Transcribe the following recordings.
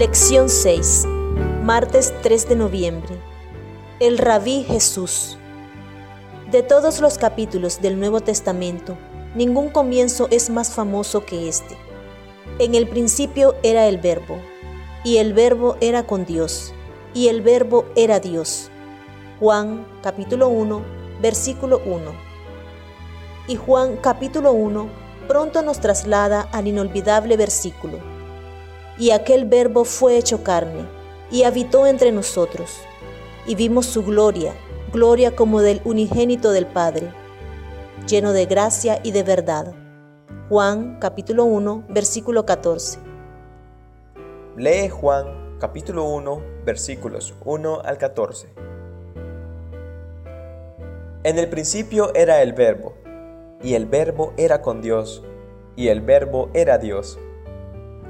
Lección 6. Martes 3 de noviembre. El rabí Jesús. De todos los capítulos del Nuevo Testamento, ningún comienzo es más famoso que este. En el principio era el verbo, y el verbo era con Dios, y el verbo era Dios. Juan capítulo 1, versículo 1. Y Juan capítulo 1 pronto nos traslada al inolvidable versículo y aquel verbo fue hecho carne, y habitó entre nosotros, y vimos su gloria, gloria como del unigénito del Padre, lleno de gracia y de verdad. Juan capítulo 1, versículo 14. Lee Juan capítulo 1, versículos 1 al 14. En el principio era el verbo, y el verbo era con Dios, y el verbo era Dios.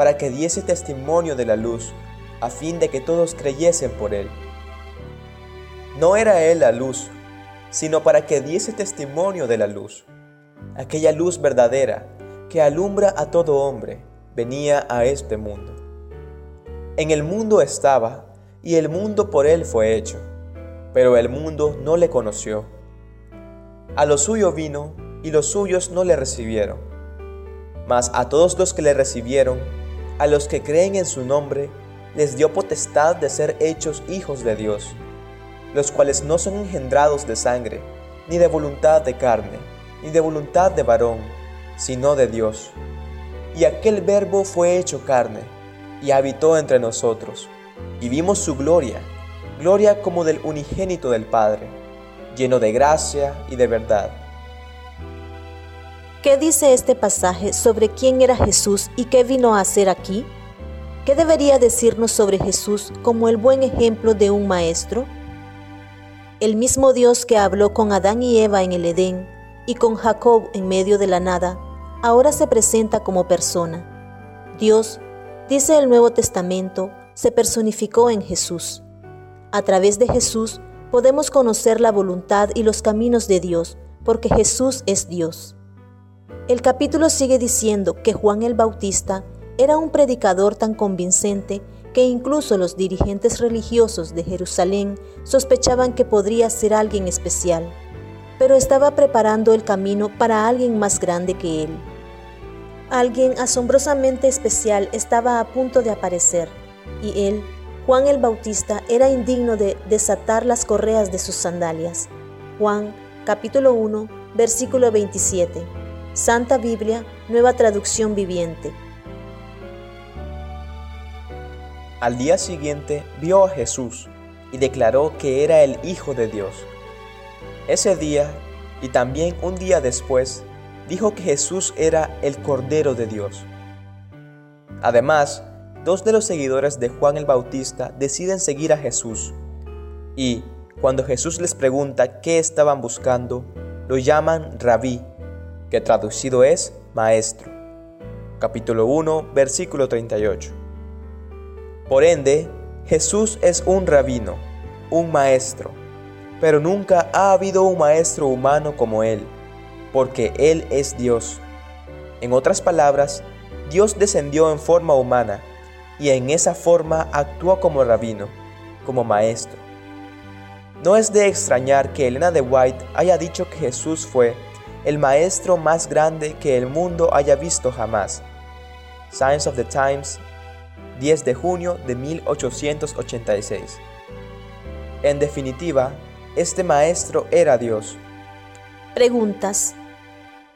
para que diese testimonio de la luz, a fin de que todos creyesen por él. No era él la luz, sino para que diese testimonio de la luz. Aquella luz verdadera que alumbra a todo hombre venía a este mundo. En el mundo estaba, y el mundo por él fue hecho, pero el mundo no le conoció. A lo suyo vino, y los suyos no le recibieron. Mas a todos los que le recibieron, a los que creen en su nombre, les dio potestad de ser hechos hijos de Dios, los cuales no son engendrados de sangre, ni de voluntad de carne, ni de voluntad de varón, sino de Dios. Y aquel verbo fue hecho carne, y habitó entre nosotros, y vimos su gloria, gloria como del unigénito del Padre, lleno de gracia y de verdad. ¿Qué dice este pasaje sobre quién era Jesús y qué vino a hacer aquí? ¿Qué debería decirnos sobre Jesús como el buen ejemplo de un maestro? El mismo Dios que habló con Adán y Eva en el Edén y con Jacob en medio de la nada, ahora se presenta como persona. Dios, dice el Nuevo Testamento, se personificó en Jesús. A través de Jesús podemos conocer la voluntad y los caminos de Dios, porque Jesús es Dios. El capítulo sigue diciendo que Juan el Bautista era un predicador tan convincente que incluso los dirigentes religiosos de Jerusalén sospechaban que podría ser alguien especial, pero estaba preparando el camino para alguien más grande que él. Alguien asombrosamente especial estaba a punto de aparecer, y él, Juan el Bautista, era indigno de desatar las correas de sus sandalias. Juan capítulo 1, versículo 27. Santa Biblia, nueva traducción viviente. Al día siguiente vio a Jesús y declaró que era el Hijo de Dios. Ese día y también un día después dijo que Jesús era el Cordero de Dios. Además, dos de los seguidores de Juan el Bautista deciden seguir a Jesús y, cuando Jesús les pregunta qué estaban buscando, lo llaman rabí, que traducido es Maestro. Capítulo 1, versículo 38. Por ende, Jesús es un rabino, un maestro, pero nunca ha habido un maestro humano como Él, porque Él es Dios. En otras palabras, Dios descendió en forma humana y en esa forma actuó como rabino, como maestro. No es de extrañar que Elena de White haya dicho que Jesús fue el maestro más grande que el mundo haya visto jamás. Science of the Times, 10 de junio de 1886. En definitiva, este maestro era Dios. Preguntas.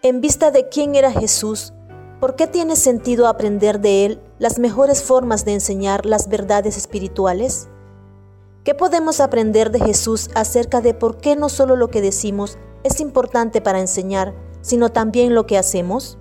En vista de quién era Jesús, ¿por qué tiene sentido aprender de él las mejores formas de enseñar las verdades espirituales? ¿Qué podemos aprender de Jesús acerca de por qué no solo lo que decimos es importante para enseñar, sino también lo que hacemos?